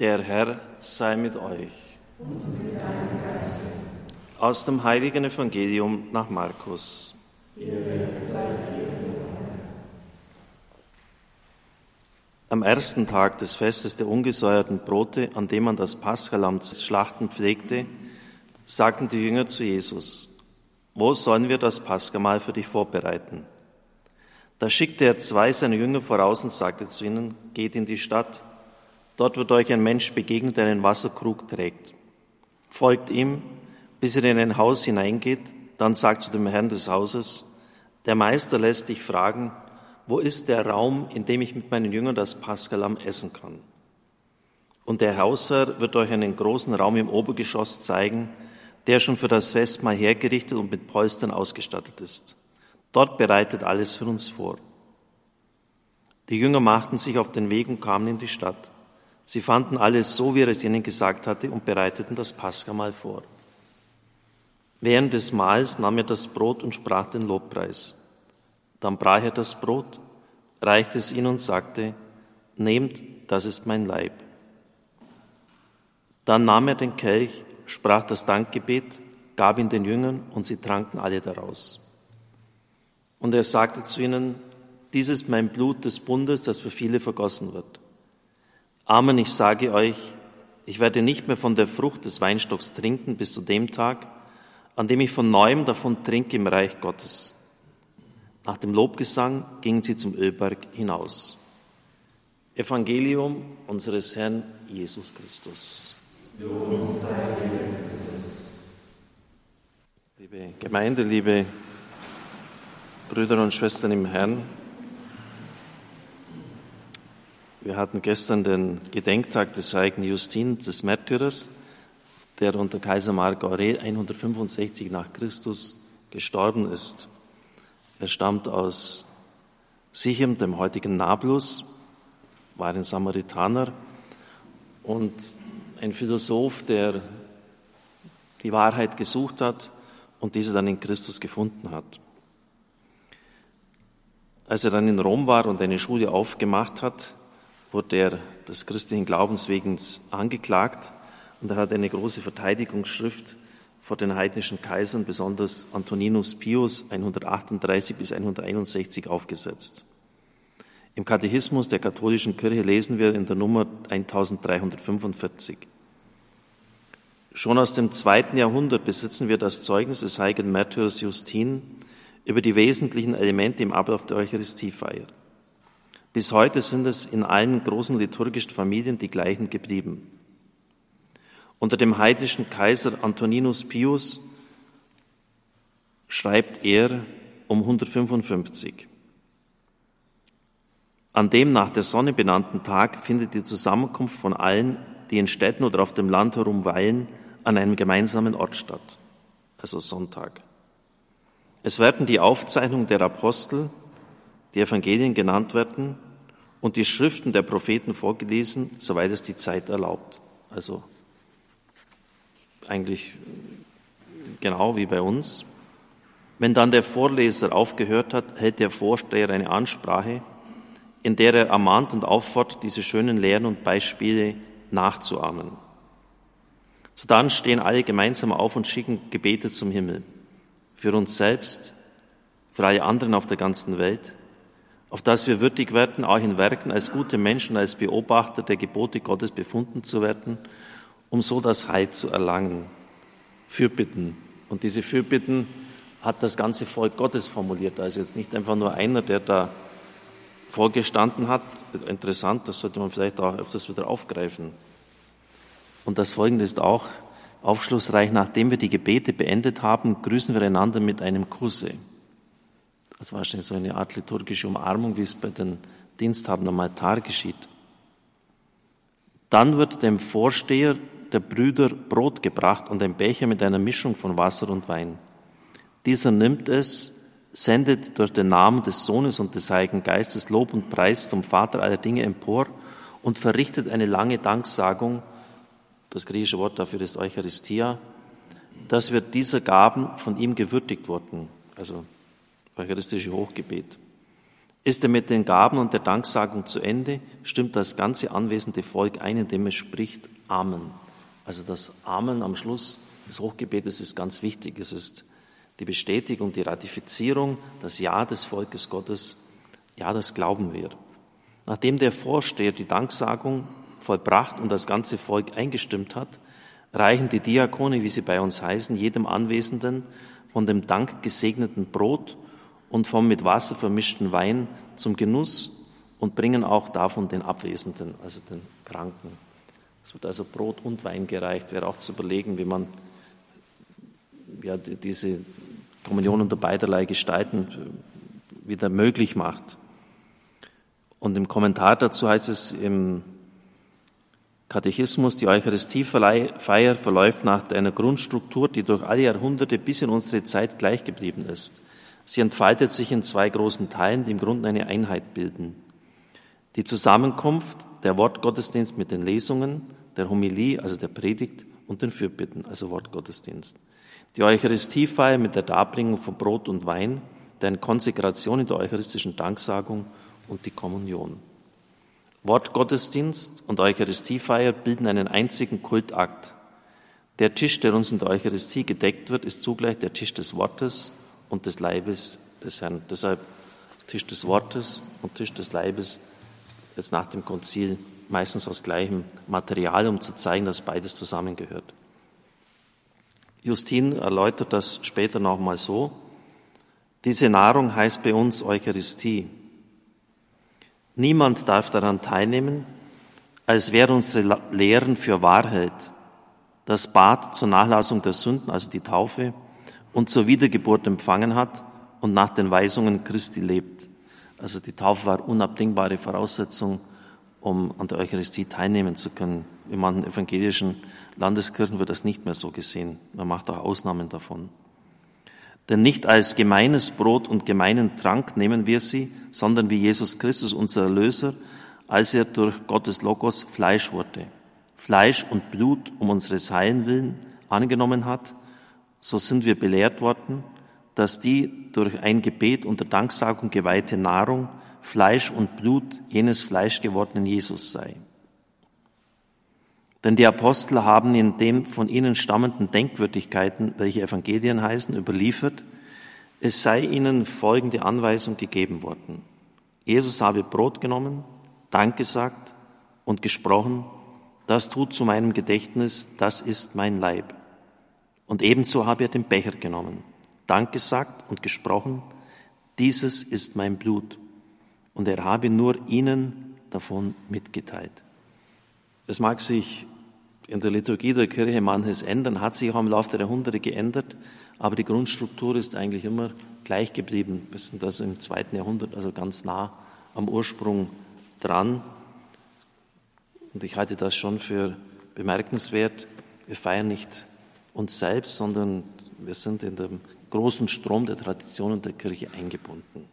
Der Herr sei mit euch. Aus dem heiligen Evangelium nach Markus. Am ersten Tag des Festes der ungesäuerten Brote, an dem man das Paschalamm zu schlachten pflegte, sagten die Jünger zu Jesus, wo sollen wir das Paschamahl für dich vorbereiten? Da schickte er zwei seiner Jünger voraus und sagte zu ihnen, geht in die Stadt, dort wird euch ein Mensch begegnen, der einen Wasserkrug trägt. Folgt ihm, bis er in ein Haus hineingeht, dann sagt zu dem Herrn des Hauses, der Meister lässt dich fragen, wo ist der Raum, in dem ich mit meinen Jüngern das Paschalamm essen kann? Und der Hausherr wird euch einen großen Raum im Obergeschoss zeigen, der schon für das Festmahl hergerichtet und mit Polstern ausgestattet ist. Dort bereitet alles für uns vor. Die Jünger machten sich auf den Weg und kamen in die Stadt. Sie fanden alles so, wie er es ihnen gesagt hatte, und bereiteten das Paschamahl vor. Während des Mahls nahm er das Brot und sprach den Lobpreis. Dann brach er das Brot, reichte es ihnen und sagte, Nehmt, das ist mein Leib. Dann nahm er den Kelch, sprach das Dankgebet, gab ihn den Jüngern und sie tranken alle daraus. Und er sagte zu ihnen, dies ist mein Blut des Bundes, das für viele vergossen wird. Amen, ich sage euch, ich werde nicht mehr von der Frucht des Weinstocks trinken bis zu dem Tag, an dem ich von neuem davon trinke im Reich Gottes. Nach dem Lobgesang gingen sie zum Ölberg hinaus. Evangelium unseres Herrn Jesus Christus. Liebe Gemeinde, liebe Brüder und Schwestern im Herrn, wir hatten gestern den Gedenktag des heiligen Justin, des Märtyrers, der unter Kaiser Mark Aurel 165 nach Christus gestorben ist. Er stammt aus Sichem, dem heutigen Nablus, war ein Samaritaner und ein Philosoph, der die Wahrheit gesucht hat und diese dann in Christus gefunden hat. Als er dann in Rom war und eine Schule aufgemacht hat, wurde er des christlichen Glaubens wegen angeklagt und er hat eine große Verteidigungsschrift vor den heidnischen Kaisern, besonders Antoninus Pius 138 bis 161 aufgesetzt. Im Katechismus der katholischen Kirche lesen wir in der Nummer 1345. Schon aus dem zweiten Jahrhundert besitzen wir das Zeugnis des heiligen Märtyrers Justin über die wesentlichen Elemente im Ablauf der Eucharistiefeier. Bis heute sind es in allen großen liturgischen Familien die gleichen geblieben. Unter dem heidnischen Kaiser Antoninus Pius schreibt er um 155. An dem nach der Sonne benannten Tag findet die Zusammenkunft von allen, die in Städten oder auf dem Land herumweilen, an einem gemeinsamen Ort statt, also Sonntag. Es werden die Aufzeichnungen der Apostel, die Evangelien genannt werden und die Schriften der Propheten vorgelesen, soweit es die Zeit erlaubt. Also eigentlich genau wie bei uns. Wenn dann der Vorleser aufgehört hat, hält der Vorsteher eine Ansprache, in der er ermahnt und auffordert, diese schönen Lehren und Beispiele nachzuahmen. Sodann stehen alle gemeinsam auf und schicken Gebete zum Himmel. Für uns selbst, für alle anderen auf der ganzen Welt, auf dass wir würdig werden, auch in Werken als gute Menschen, als Beobachter der Gebote Gottes befunden zu werden, um so das Heil zu erlangen. Fürbitten. Und diese Fürbitten hat das ganze Volk Gottes formuliert. Also jetzt nicht einfach nur einer, der da vorgestanden hat. Interessant, das sollte man vielleicht auch öfters wieder aufgreifen. Und das Folgende ist auch aufschlussreich. Nachdem wir die Gebete beendet haben, grüßen wir einander mit einem Kusse. Das war wahrscheinlich so eine Art liturgische Umarmung, wie es bei den Diensthaben am Altar geschieht. Dann wird dem Vorsteher der Brüder Brot gebracht und ein Becher mit einer Mischung von Wasser und Wein. Dieser nimmt es, sendet durch den Namen des Sohnes und des Heiligen Geistes Lob und Preis zum Vater aller Dinge empor und verrichtet eine lange Danksagung das griechische Wort dafür ist Eucharistia, dass wir dieser Gaben von ihm gewürdigt wurden, also eucharistische Hochgebet. Ist er mit den Gaben und der Danksagung zu Ende, stimmt das ganze anwesende Volk ein, indem es spricht Amen. Also das Amen am Schluss des Hochgebetes ist ganz wichtig. Es ist die Bestätigung, die Ratifizierung, das Ja des Volkes Gottes. Ja, das glauben wir. Nachdem der Vorsteher die Danksagung vollbracht und das ganze Volk eingestimmt hat, reichen die Diakone, wie sie bei uns heißen, jedem Anwesenden von dem Dank gesegneten Brot und vom mit Wasser vermischten Wein zum Genuss und bringen auch davon den Abwesenden, also den Kranken. Es wird also Brot und Wein gereicht. Wäre auch zu überlegen, wie man ja, diese Kommunion unter beiderlei Gestalten wieder möglich macht. Und im Kommentar dazu heißt es im Katechismus, die Eucharistiefeier verläuft nach einer Grundstruktur, die durch alle Jahrhunderte bis in unsere Zeit gleich geblieben ist. Sie entfaltet sich in zwei großen Teilen, die im Grunde eine Einheit bilden. Die Zusammenkunft, der Wortgottesdienst mit den Lesungen, der Homilie, also der Predigt und den Fürbitten, also Wortgottesdienst. Die Eucharistiefeier mit der Darbringung von Brot und Wein, deren Konsekration in der eucharistischen Danksagung und die Kommunion. Wortgottesdienst und Eucharistiefeier bilden einen einzigen Kultakt. Der Tisch, der uns in der Eucharistie gedeckt wird, ist zugleich der Tisch des Wortes und des Leibes des Herrn. Deshalb Tisch des Wortes und Tisch des Leibes jetzt nach dem Konzil meistens aus gleichem Material, um zu zeigen, dass beides zusammengehört. Justin erläutert das später nochmal so. Diese Nahrung heißt bei uns Eucharistie. Niemand darf daran teilnehmen, als wäre unsere Lehren für Wahrheit, das Bad zur Nachlassung der Sünden, also die Taufe, und zur Wiedergeburt empfangen hat und nach den Weisungen Christi lebt. Also die Taufe war unabdingbare Voraussetzung, um an der Eucharistie teilnehmen zu können. In manchen evangelischen Landeskirchen wird das nicht mehr so gesehen. Man macht auch Ausnahmen davon. Denn nicht als gemeines Brot und gemeinen Trank nehmen wir sie, sondern wie Jesus Christus, unser Erlöser, als er durch Gottes Logos Fleisch wurde. Fleisch und Blut um unseres Heilen willen angenommen hat so sind wir belehrt worden, dass die durch ein Gebet unter Danksagung geweihte Nahrung Fleisch und Blut jenes fleischgewordenen Jesus sei. Denn die Apostel haben in den von ihnen stammenden Denkwürdigkeiten, welche Evangelien heißen, überliefert, es sei ihnen folgende Anweisung gegeben worden. Jesus habe Brot genommen, Dank gesagt und gesprochen, das tut zu meinem Gedächtnis, das ist mein Leib. Und ebenso habe er den Becher genommen, Dank gesagt und gesprochen, dieses ist mein Blut. Und er habe nur ihnen davon mitgeteilt. Es mag sich in der Liturgie der Kirche manches ändern, hat sich auch im Laufe der Jahrhunderte geändert, aber die Grundstruktur ist eigentlich immer gleich geblieben. Wir sind also im zweiten Jahrhundert, also ganz nah am Ursprung dran. Und ich halte das schon für bemerkenswert. Wir feiern nicht uns selbst, sondern wir sind in dem großen Strom der Traditionen der Kirche eingebunden.